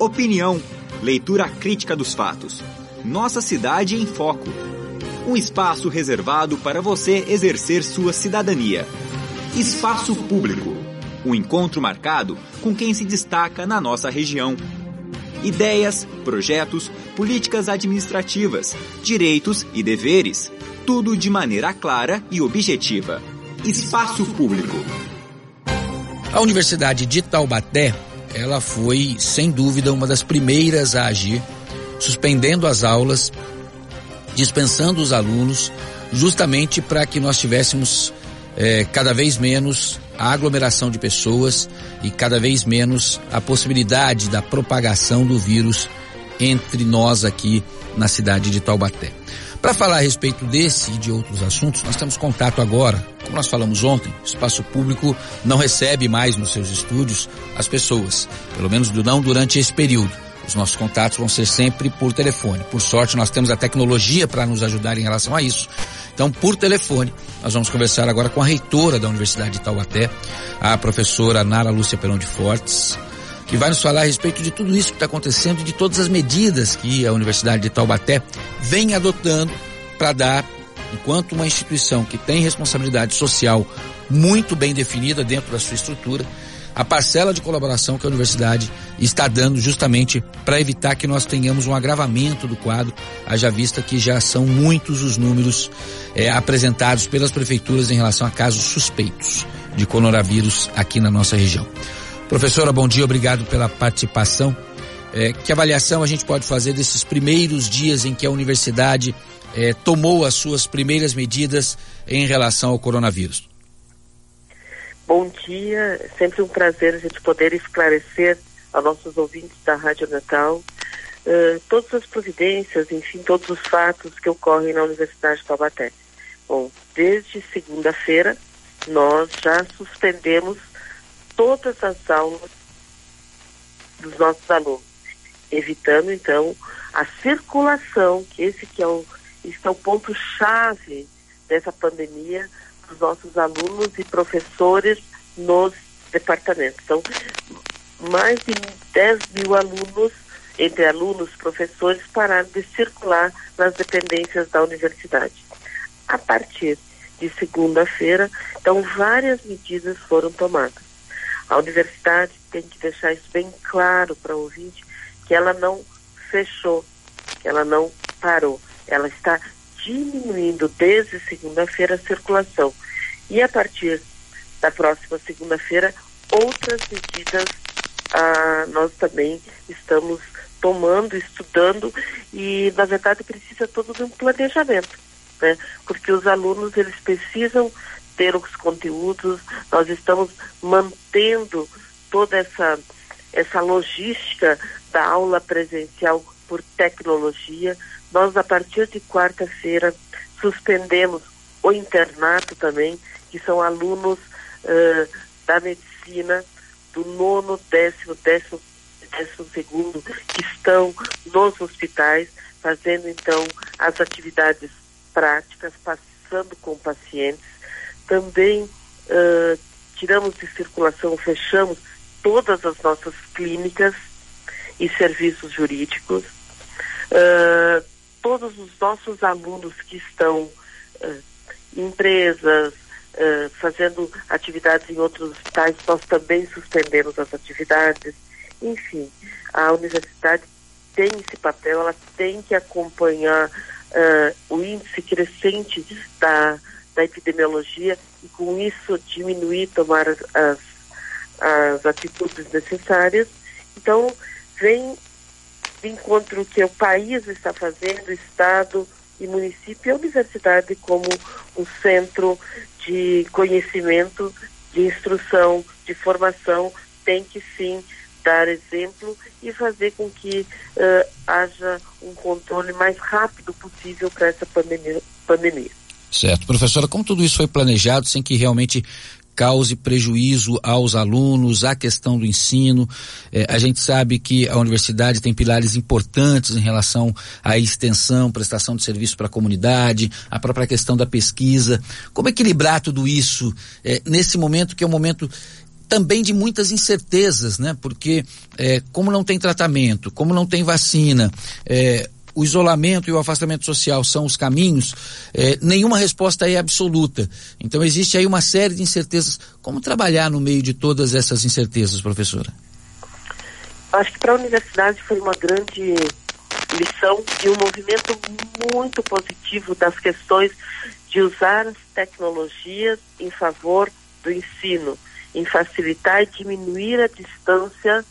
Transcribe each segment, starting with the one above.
Opinião, leitura crítica dos fatos. Nossa cidade em foco. Um espaço reservado para você exercer sua cidadania. Espaço Público. Um encontro marcado com quem se destaca na nossa região. Ideias, projetos, políticas administrativas, direitos e deveres. Tudo de maneira clara e objetiva. Espaço Público. A Universidade de Taubaté, ela foi, sem dúvida, uma das primeiras a agir, suspendendo as aulas, dispensando os alunos, justamente para que nós tivéssemos é, cada vez menos a aglomeração de pessoas e cada vez menos a possibilidade da propagação do vírus entre nós aqui na cidade de Taubaté. Para falar a respeito desse e de outros assuntos, nós temos contato agora. Como nós falamos ontem, o espaço público não recebe mais nos seus estúdios as pessoas, pelo menos não durante esse período. Os nossos contatos vão ser sempre por telefone. Por sorte, nós temos a tecnologia para nos ajudar em relação a isso. Então, por telefone, nós vamos conversar agora com a reitora da Universidade de Taubaté, a professora Nara Lúcia Perão de Fortes, que vai nos falar a respeito de tudo isso que está acontecendo e de todas as medidas que a Universidade de Taubaté vem adotando para dar, enquanto uma instituição que tem responsabilidade social muito bem definida dentro da sua estrutura, a parcela de colaboração que a universidade está dando justamente para evitar que nós tenhamos um agravamento do quadro, haja vista que já são muitos os números é, apresentados pelas prefeituras em relação a casos suspeitos de coronavírus aqui na nossa região. Professora, bom dia, obrigado pela participação. É, que avaliação a gente pode fazer desses primeiros dias em que a universidade é, tomou as suas primeiras medidas em relação ao coronavírus? Bom dia, sempre um prazer a gente poder esclarecer a nossos ouvintes da Rádio Natal uh, todas as providências, enfim, todos os fatos que ocorrem na Universidade de Taubaté. Bom, desde segunda-feira nós já suspendemos todas as aulas dos nossos alunos, evitando então a circulação, que esse que é o, esse é o ponto chave dessa pandemia, dos nossos alunos e professores nos departamentos. Então, mais de 10 mil alunos, entre alunos, professores, pararam de circular nas dependências da universidade. A partir de segunda-feira, então, várias medidas foram tomadas. A universidade tem que deixar isso bem claro para o ouvinte, que ela não fechou, que ela não parou. Ela está diminuindo desde segunda-feira a circulação. E a partir da próxima segunda-feira, outras medidas ah, nós também estamos tomando, estudando e, na verdade, precisa todo de um planejamento, né? Porque os alunos, eles precisam ter os conteúdos, nós estamos mantendo toda essa, essa logística da aula presencial por tecnologia. Nós, a partir de quarta-feira, suspendemos o internato também, que são alunos uh, da medicina do nono, décimo, décimo, décimo segundo, que estão nos hospitais, fazendo então as atividades práticas, passando com pacientes. Também uh, tiramos de circulação, fechamos todas as nossas clínicas e serviços jurídicos. Uh, todos os nossos alunos que estão uh, empresas, uh, fazendo atividades em outros hospitais, nós também suspendemos as atividades. Enfim, a universidade tem esse papel, ela tem que acompanhar o índice crescente da, da epidemiologia e com isso diminuir, tomar as, as, atitudes necessárias. Então, vem encontro que o país está fazendo, Estado e município e a universidade como um centro de conhecimento, de instrução, de formação, tem que sim dar exemplo e fazer com que uh, haja um controle mais rápido possível para essa pandemia. Certo. Professora, como tudo isso foi planejado sem que realmente cause prejuízo aos alunos, à questão do ensino. É, a gente sabe que a universidade tem pilares importantes em relação à extensão, prestação de serviço para a comunidade, a própria questão da pesquisa. Como equilibrar tudo isso é, nesse momento que é um momento também de muitas incertezas, né? Porque é, como não tem tratamento, como não tem vacina, é, o isolamento e o afastamento social são os caminhos, é, nenhuma resposta é absoluta. Então existe aí uma série de incertezas. Como trabalhar no meio de todas essas incertezas, professora? Acho que para a universidade foi uma grande lição e um movimento muito positivo das questões de usar as tecnologias em favor do ensino, em facilitar e diminuir a distância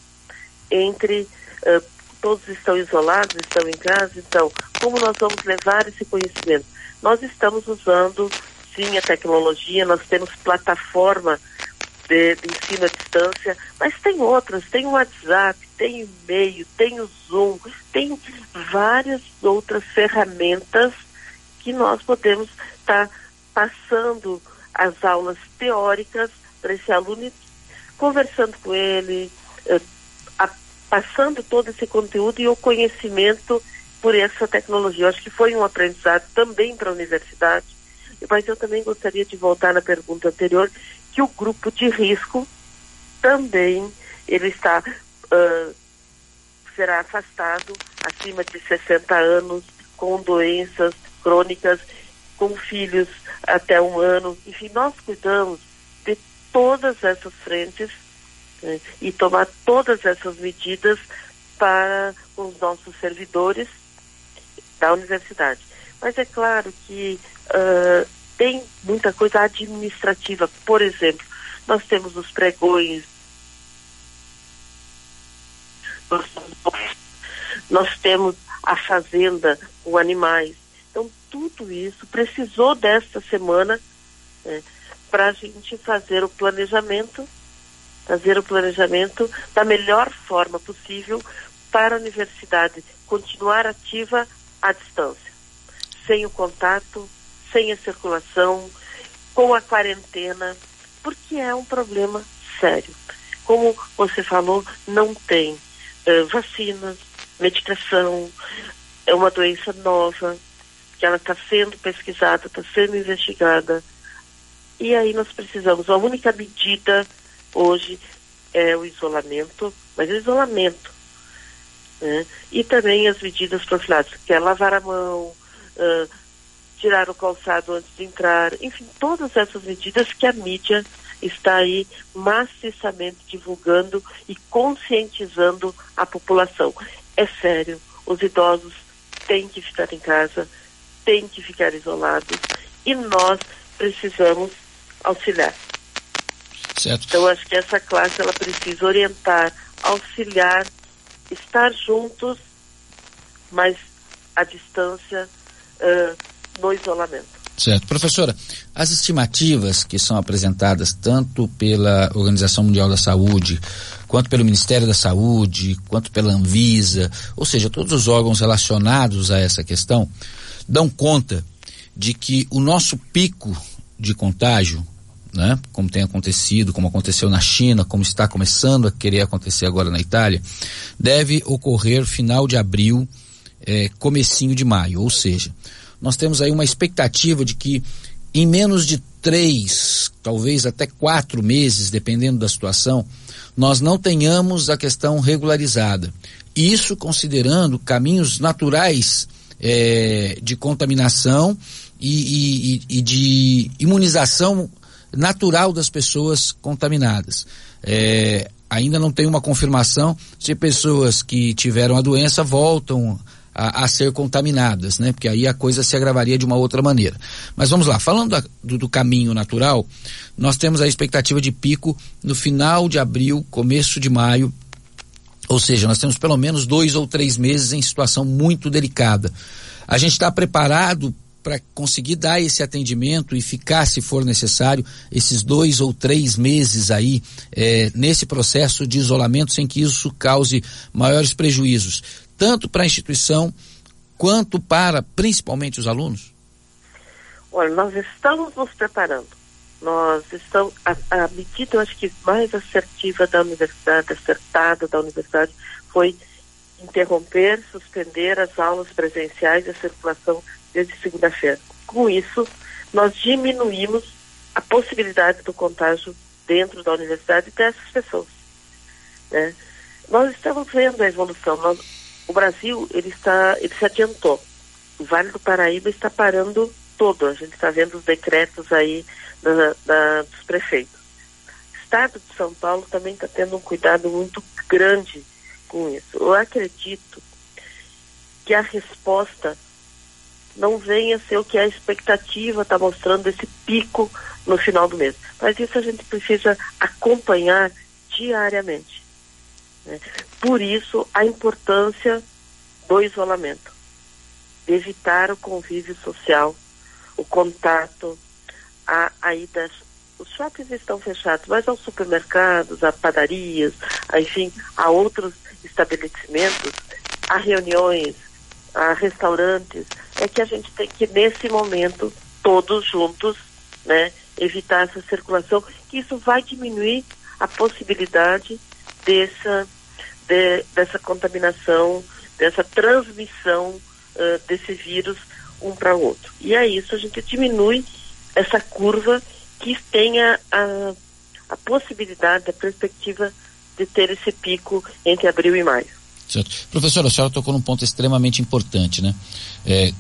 entre uh, todos estão isolados, estão em casa, então como nós vamos levar esse conhecimento? Nós estamos usando sim a tecnologia, nós temos plataforma de, de ensino à distância, mas tem outras, tem o WhatsApp, tem e-mail, tem o Zoom, tem várias outras ferramentas que nós podemos estar tá passando as aulas teóricas para esse aluno, conversando com ele, eh, passando todo esse conteúdo e o conhecimento por essa tecnologia. Eu acho que foi um aprendizado também para a universidade, mas eu também gostaria de voltar na pergunta anterior, que o grupo de risco também ele está uh, será afastado acima de 60 anos com doenças crônicas, com filhos até um ano. Enfim, nós cuidamos de todas essas frentes né, e tomar todas essas medidas para os nossos servidores da universidade. Mas é claro que uh, tem muita coisa administrativa. Por exemplo, nós temos os pregões, nós temos a fazenda com animais. Então, tudo isso precisou desta semana né, para a gente fazer o planejamento, fazer o planejamento da melhor forma possível para a universidade continuar ativa à distância, sem o contato, sem a circulação, com a quarentena, porque é um problema sério. Como você falou, não tem uh, vacinas, medicação, é uma doença nova, que ela está sendo pesquisada, está sendo investigada. E aí nós precisamos, a única medida hoje é o isolamento, mas o isolamento. Né? E também as medidas profiláticas, que é lavar a mão, uh, tirar o calçado antes de entrar, enfim, todas essas medidas que a mídia está aí maciçamente divulgando e conscientizando a população. É sério, os idosos têm que ficar em casa, têm que ficar isolados e nós precisamos auxiliar. Certo. Então acho que essa classe ela precisa orientar, auxiliar, estar juntos, mas à distância uh, no isolamento. Certo. Professora, as estimativas que são apresentadas tanto pela Organização Mundial da Saúde, quanto pelo Ministério da Saúde, quanto pela Anvisa, ou seja, todos os órgãos relacionados a essa questão, dão conta de que o nosso pico de contágio, né, como tem acontecido, como aconteceu na China, como está começando a querer acontecer agora na Itália, deve ocorrer final de abril, eh, comecinho de maio, ou seja, nós temos aí uma expectativa de que em menos de três, talvez até quatro meses, dependendo da situação, nós não tenhamos a questão regularizada. Isso considerando caminhos naturais é, de contaminação e, e, e, de imunização natural das pessoas contaminadas. É, ainda não tem uma confirmação se pessoas que tiveram a doença voltam a, a, ser contaminadas, né? Porque aí a coisa se agravaria de uma outra maneira. Mas vamos lá, falando da, do, do, caminho natural, nós temos a expectativa de pico no final de abril, começo de maio, ou seja, nós temos pelo menos dois ou três meses em situação muito delicada. A gente está preparado para conseguir dar esse atendimento e ficar, se for necessário, esses dois ou três meses aí é, nesse processo de isolamento sem que isso cause maiores prejuízos tanto para a instituição quanto para principalmente os alunos? Olha, nós estamos nos preparando. Nós estamos, a, a medida, eu acho que mais assertiva da universidade, acertada da universidade, foi interromper, suspender as aulas presenciais e a circulação desde segunda-feira. Com isso, nós diminuímos a possibilidade do contágio dentro da universidade dessas pessoas. Né? Nós estamos vendo a evolução. Nós, o Brasil ele está, ele se adiantou. O Vale do Paraíba está parando todo. A gente está vendo os decretos aí da, da, dos prefeitos. O Estado de São Paulo também está tendo um cuidado muito grande com isso. Eu acredito que a resposta não venha ser o que a expectativa está mostrando esse pico no final do mês. Mas isso a gente precisa acompanhar diariamente. Né? Por isso, a importância do isolamento, de evitar o convívio social, o contato, a, a ida. Os shoppings estão fechados, mas aos supermercados, a padarias, enfim, a outros estabelecimentos, a reuniões, a restaurantes, é que a gente tem que, nesse momento, todos juntos, né, evitar essa circulação, que isso vai diminuir a possibilidade dessa, de, dessa contaminação, dessa transmissão uh, desse vírus um para o outro. E é isso, a gente diminui essa curva que tenha a, a possibilidade, a perspectiva de ter esse pico entre abril e maio. Certo. Professora, a senhora tocou num ponto extremamente importante, né? É,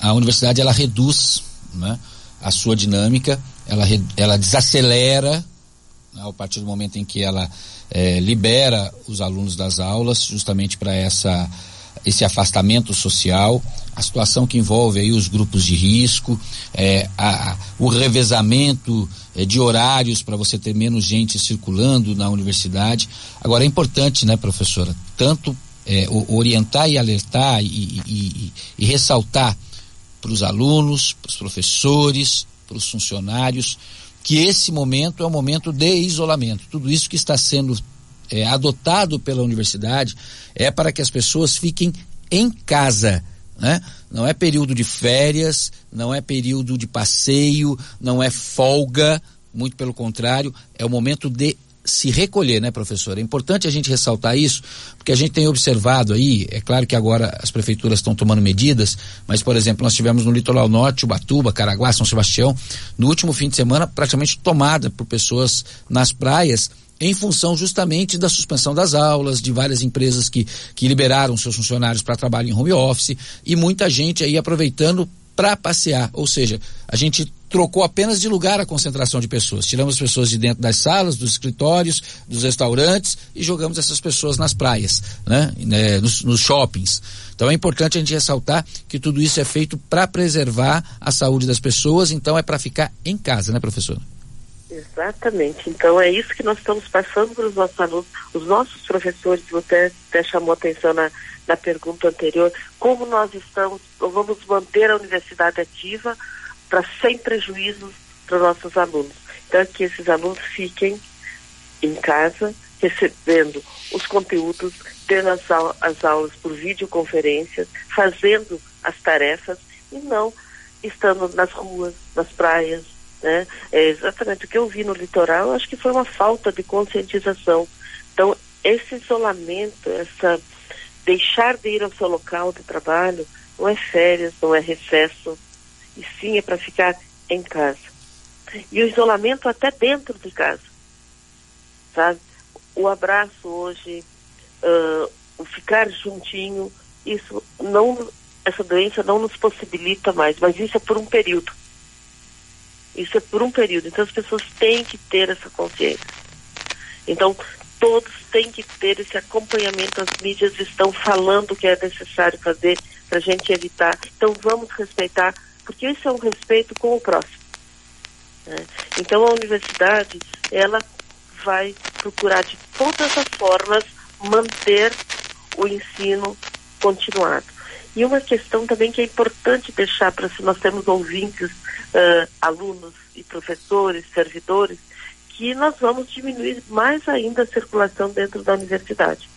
a universidade, ela reduz né, a sua dinâmica, ela, ela desacelera né, a partir do momento em que ela é, libera os alunos das aulas, justamente para essa esse afastamento social, a situação que envolve aí os grupos de risco, é, a, o revezamento é, de horários para você ter menos gente circulando na universidade. Agora é importante, né, professora, tanto é, orientar e alertar e, e, e, e ressaltar para os alunos, para os professores, para os funcionários, que esse momento é um momento de isolamento. Tudo isso que está sendo é, adotado pela universidade é para que as pessoas fiquem em casa. Né? Não é período de férias, não é período de passeio, não é folga, muito pelo contrário, é o momento de se recolher, né, professor? É importante a gente ressaltar isso, porque a gente tem observado aí, é claro que agora as prefeituras estão tomando medidas, mas, por exemplo, nós tivemos no litoral norte, Ubatuba, Caraguá, São Sebastião, no último fim de semana, praticamente tomada por pessoas nas praias, em função justamente da suspensão das aulas, de várias empresas que, que liberaram seus funcionários para trabalho em home office, e muita gente aí aproveitando para passear, ou seja, a gente trocou apenas de lugar a concentração de pessoas. Tiramos as pessoas de dentro das salas, dos escritórios, dos restaurantes e jogamos essas pessoas nas praias, né? né? Nos, nos shoppings. Então é importante a gente ressaltar que tudo isso é feito para preservar a saúde das pessoas, então é para ficar em casa, né, professora? Exatamente. Então é isso que nós estamos passando para os nossos alunos, os nossos professores, você até chamou atenção na, na pergunta anterior, como nós estamos, vamos manter a universidade ativa, para sem prejuízo para os nossos alunos. Então, é que esses alunos fiquem em casa, recebendo os conteúdos, tendo as, as aulas por videoconferência, fazendo as tarefas e não estando nas ruas, nas praias. Né? É exatamente o que eu vi no litoral, acho que foi uma falta de conscientização. Então, esse isolamento, essa deixar de ir ao seu local de trabalho, não é férias, não é recesso, e sim é para ficar em casa. E o isolamento até dentro de casa, sabe? O abraço hoje, uh, o ficar juntinho, isso não, essa doença não nos possibilita mais, mas isso é por um período. Isso é por um período. Então as pessoas têm que ter essa consciência. Então todos têm que ter esse acompanhamento. As mídias estão falando que é necessário fazer para a gente evitar. Então vamos respeitar porque isso é um respeito com o próximo. Né? Então a universidade, ela vai procurar de todas as formas manter o ensino continuado. E uma questão também que é importante deixar para se nós temos ouvintes, uh, alunos e professores, servidores, que nós vamos diminuir mais ainda a circulação dentro da universidade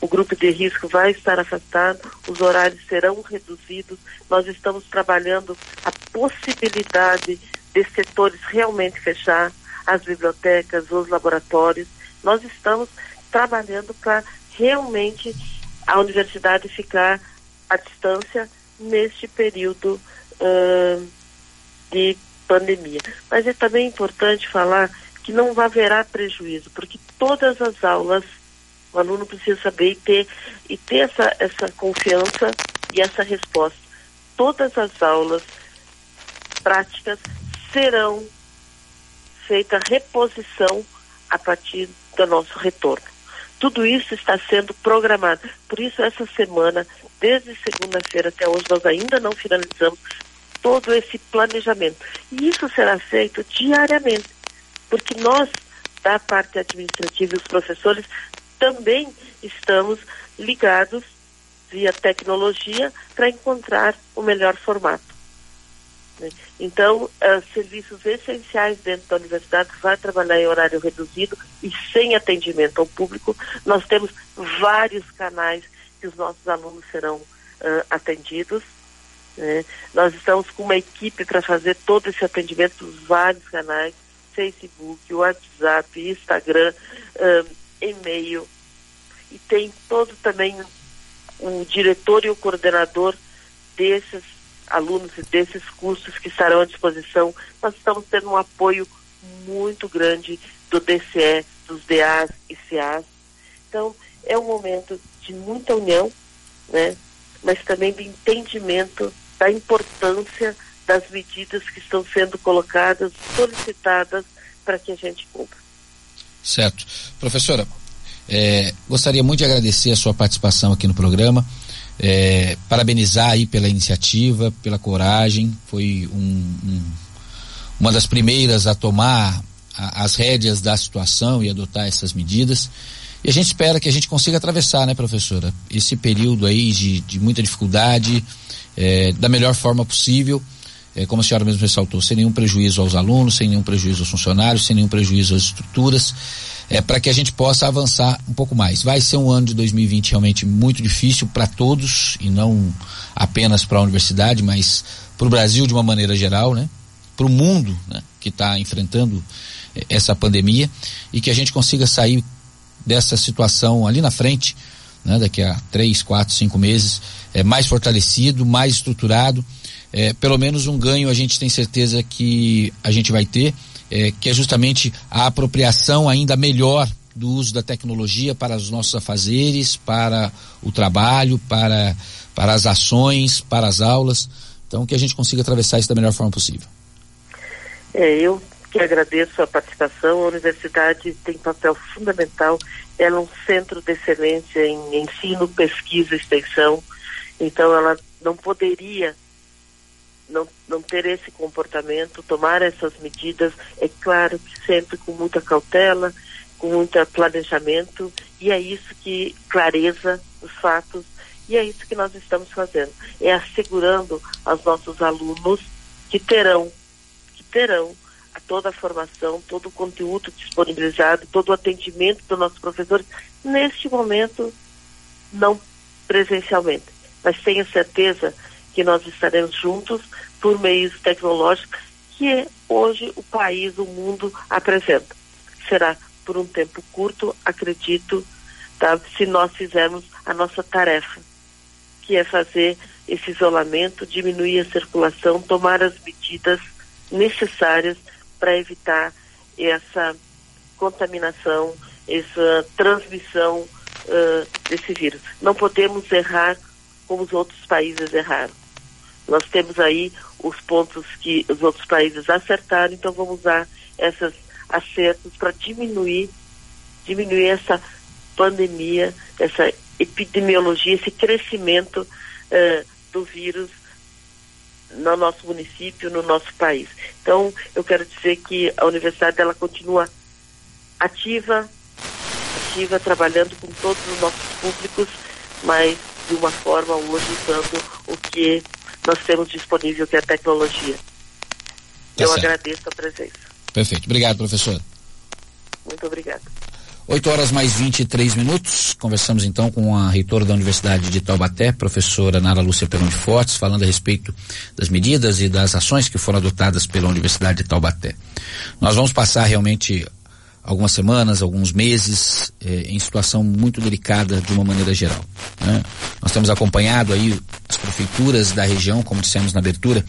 o grupo de risco vai estar afastado, os horários serão reduzidos. Nós estamos trabalhando a possibilidade de setores realmente fechar, as bibliotecas, os laboratórios. Nós estamos trabalhando para realmente a universidade ficar à distância neste período uh, de pandemia. Mas é também importante falar que não haverá prejuízo, porque todas as aulas o aluno precisa saber e ter, e ter essa, essa confiança e essa resposta. Todas as aulas práticas serão feita reposição a partir do nosso retorno. Tudo isso está sendo programado. Por isso, essa semana, desde segunda-feira até hoje, nós ainda não finalizamos todo esse planejamento. E isso será feito diariamente, porque nós, da parte administrativa e os professores, também estamos ligados via tecnologia para encontrar o melhor formato. Né? Então, uh, serviços essenciais dentro da universidade vai trabalhar em horário reduzido e sem atendimento ao público. Nós temos vários canais que os nossos alunos serão uh, atendidos. Né? Nós estamos com uma equipe para fazer todo esse atendimento vários canais, Facebook, WhatsApp, Instagram, uh, e-mail. E tem todo também o diretor e o coordenador desses alunos desses cursos que estarão à disposição. Nós estamos tendo um apoio muito grande do DCE, dos DAs e CAs. Então, é um momento de muita união, né? mas também de entendimento da importância das medidas que estão sendo colocadas, solicitadas para que a gente cumpra. Certo. Professora, é, gostaria muito de agradecer a sua participação aqui no programa. É, parabenizar aí pela iniciativa, pela coragem, foi um, um, uma das primeiras a tomar a, as rédeas da situação e adotar essas medidas. E a gente espera que a gente consiga atravessar, né, professora, esse período aí de, de muita dificuldade é, da melhor forma possível, é, como a senhora mesmo ressaltou, sem nenhum prejuízo aos alunos, sem nenhum prejuízo aos funcionários, sem nenhum prejuízo às estruturas é, para que a gente possa avançar um pouco mais. Vai ser um ano de 2020 realmente muito difícil para todos e não apenas para a universidade, mas para o Brasil de uma maneira geral, né? Para o mundo, né? Que está enfrentando é, essa pandemia e que a gente consiga sair dessa situação ali na frente, né? Daqui a três, quatro, cinco meses, é, mais fortalecido, mais estruturado. É, pelo menos um ganho a gente tem certeza que a gente vai ter é, que é justamente a apropriação ainda melhor do uso da tecnologia para os nossos afazeres, para o trabalho, para, para as ações, para as aulas. Então, que a gente consiga atravessar isso da melhor forma possível. É, eu que agradeço a participação. A universidade tem papel fundamental. Ela é um centro de excelência em ensino, pesquisa extensão. Então, ela não poderia não, não ter esse comportamento, tomar essas medidas, é claro que sempre com muita cautela, com muito planejamento, e é isso que clareza os fatos, e é isso que nós estamos fazendo, é assegurando aos nossos alunos que terão, que terão toda a formação, todo o conteúdo disponibilizado, todo o atendimento dos nossos professores, neste momento, não presencialmente, mas tenha certeza que nós estaremos juntos por meios tecnológicos que hoje o país, o mundo apresenta. Será por um tempo curto, acredito, tá? se nós fizermos a nossa tarefa, que é fazer esse isolamento, diminuir a circulação, tomar as medidas necessárias para evitar essa contaminação, essa transmissão uh, desse vírus. Não podemos errar como os outros países erraram. Nós temos aí os pontos que os outros países acertaram, então vamos usar esses acertos para diminuir, diminuir essa pandemia, essa epidemiologia, esse crescimento uh, do vírus no nosso município, no nosso país. Então, eu quero dizer que a universidade ela continua ativa, ativa, trabalhando com todos os nossos públicos, mas de uma forma hoje usando o que nós temos disponível, que é a tecnologia. Tá Eu certo. agradeço a presença. Perfeito. Obrigado, professor. Muito obrigado. 8 horas mais 23 minutos. Conversamos então com a reitora da Universidade de Taubaté, professora Nara Lúcia Perão de Fortes, falando a respeito das medidas e das ações que foram adotadas pela Universidade de Taubaté. Nós vamos passar realmente algumas semanas, alguns meses, eh, em situação muito delicada de uma maneira geral. Né? Nós temos acompanhado aí as prefeituras da região, como dissemos na abertura,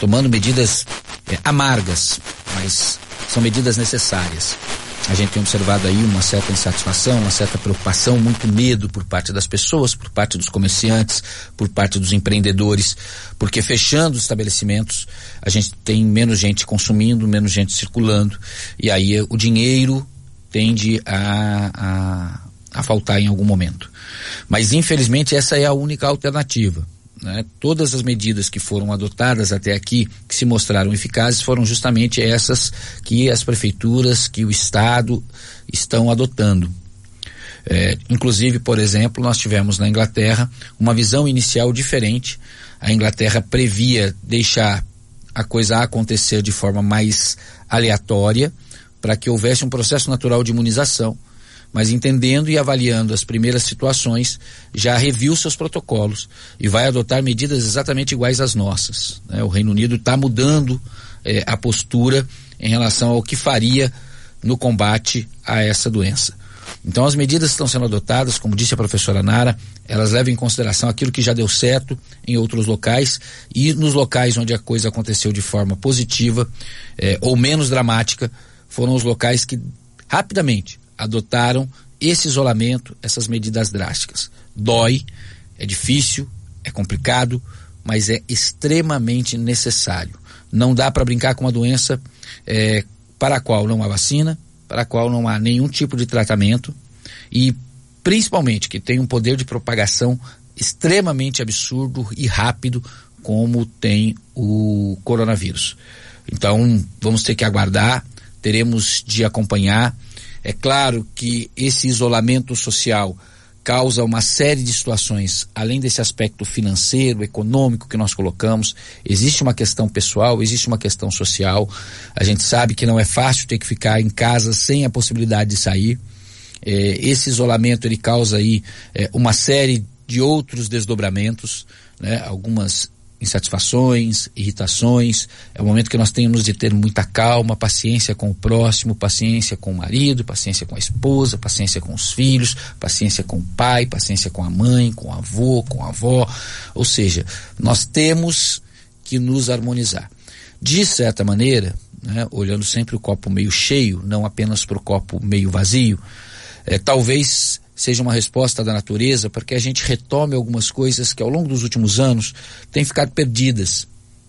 tomando medidas eh, amargas, mas são medidas necessárias. A gente tem observado aí uma certa insatisfação, uma certa preocupação, muito medo por parte das pessoas, por parte dos comerciantes, por parte dos empreendedores, porque fechando os estabelecimentos, a gente tem menos gente consumindo, menos gente circulando, e aí o dinheiro tende a, a, a faltar em algum momento. Mas infelizmente essa é a única alternativa. Né? Todas as medidas que foram adotadas até aqui, que se mostraram eficazes, foram justamente essas que as prefeituras, que o Estado estão adotando. É, inclusive, por exemplo, nós tivemos na Inglaterra uma visão inicial diferente. A Inglaterra previa deixar a coisa acontecer de forma mais aleatória, para que houvesse um processo natural de imunização mas entendendo e avaliando as primeiras situações, já reviu seus protocolos e vai adotar medidas exatamente iguais às nossas. Né? O Reino Unido está mudando eh, a postura em relação ao que faria no combate a essa doença. Então, as medidas que estão sendo adotadas, como disse a professora Nara, elas levam em consideração aquilo que já deu certo em outros locais e nos locais onde a coisa aconteceu de forma positiva eh, ou menos dramática, foram os locais que rapidamente adotaram esse isolamento, essas medidas drásticas. Dói, é difícil, é complicado, mas é extremamente necessário. Não dá para brincar com uma doença é, para a qual não há vacina, para a qual não há nenhum tipo de tratamento e principalmente que tem um poder de propagação extremamente absurdo e rápido como tem o coronavírus. Então, vamos ter que aguardar, teremos de acompanhar é claro que esse isolamento social causa uma série de situações, além desse aspecto financeiro, econômico que nós colocamos, existe uma questão pessoal, existe uma questão social. A gente sabe que não é fácil ter que ficar em casa sem a possibilidade de sair. É, esse isolamento ele causa aí é, uma série de outros desdobramentos, né? Algumas insatisfações, irritações. É o momento que nós temos de ter muita calma, paciência com o próximo, paciência com o marido, paciência com a esposa, paciência com os filhos, paciência com o pai, paciência com a mãe, com o avô, com a avó. Ou seja, nós temos que nos harmonizar. De certa maneira, né, olhando sempre o copo meio cheio, não apenas para o copo meio vazio, é, talvez seja uma resposta da natureza para que a gente retome algumas coisas que ao longo dos últimos anos têm ficado perdidas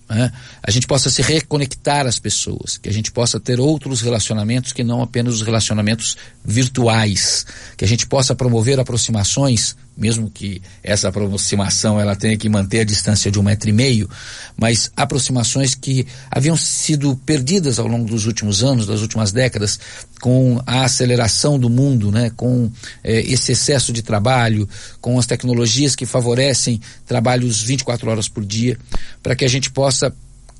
né? a gente possa se reconectar às pessoas, que a gente possa ter outros relacionamentos que não apenas os relacionamentos virtuais, que a gente possa promover aproximações, mesmo que essa aproximação ela tenha que manter a distância de um metro e meio, mas aproximações que haviam sido perdidas ao longo dos últimos anos, das últimas décadas, com a aceleração do mundo, né? com eh, esse excesso de trabalho, com as tecnologias que favorecem trabalhos 24 horas por dia, para que a gente possa possa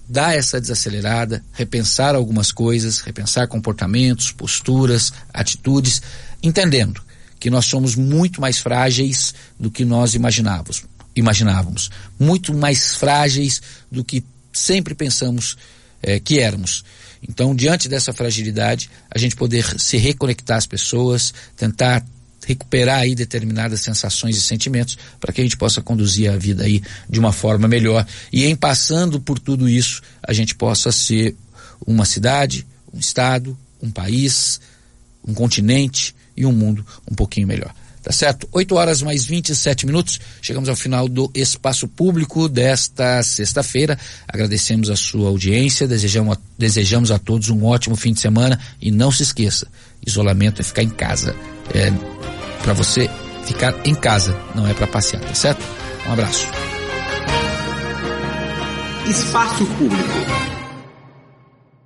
dar essa desacelerada, repensar algumas coisas, repensar comportamentos, posturas, atitudes, entendendo que nós somos muito mais frágeis do que nós imaginávamos, imaginávamos, muito mais frágeis do que sempre pensamos eh, que éramos. Então, diante dessa fragilidade, a gente poder se reconectar às pessoas, tentar recuperar aí determinadas sensações e sentimentos para que a gente possa conduzir a vida aí de uma forma melhor e em passando por tudo isso a gente possa ser uma cidade, um estado, um país, um continente e um mundo um pouquinho melhor. Tá certo? 8 horas mais 27 minutos. Chegamos ao final do espaço público desta sexta-feira. Agradecemos a sua audiência, desejamos a, desejamos a todos um ótimo fim de semana e não se esqueça, isolamento é ficar em casa. É, para você ficar em casa, não é para passear, tá certo? Um abraço. Espaço Público.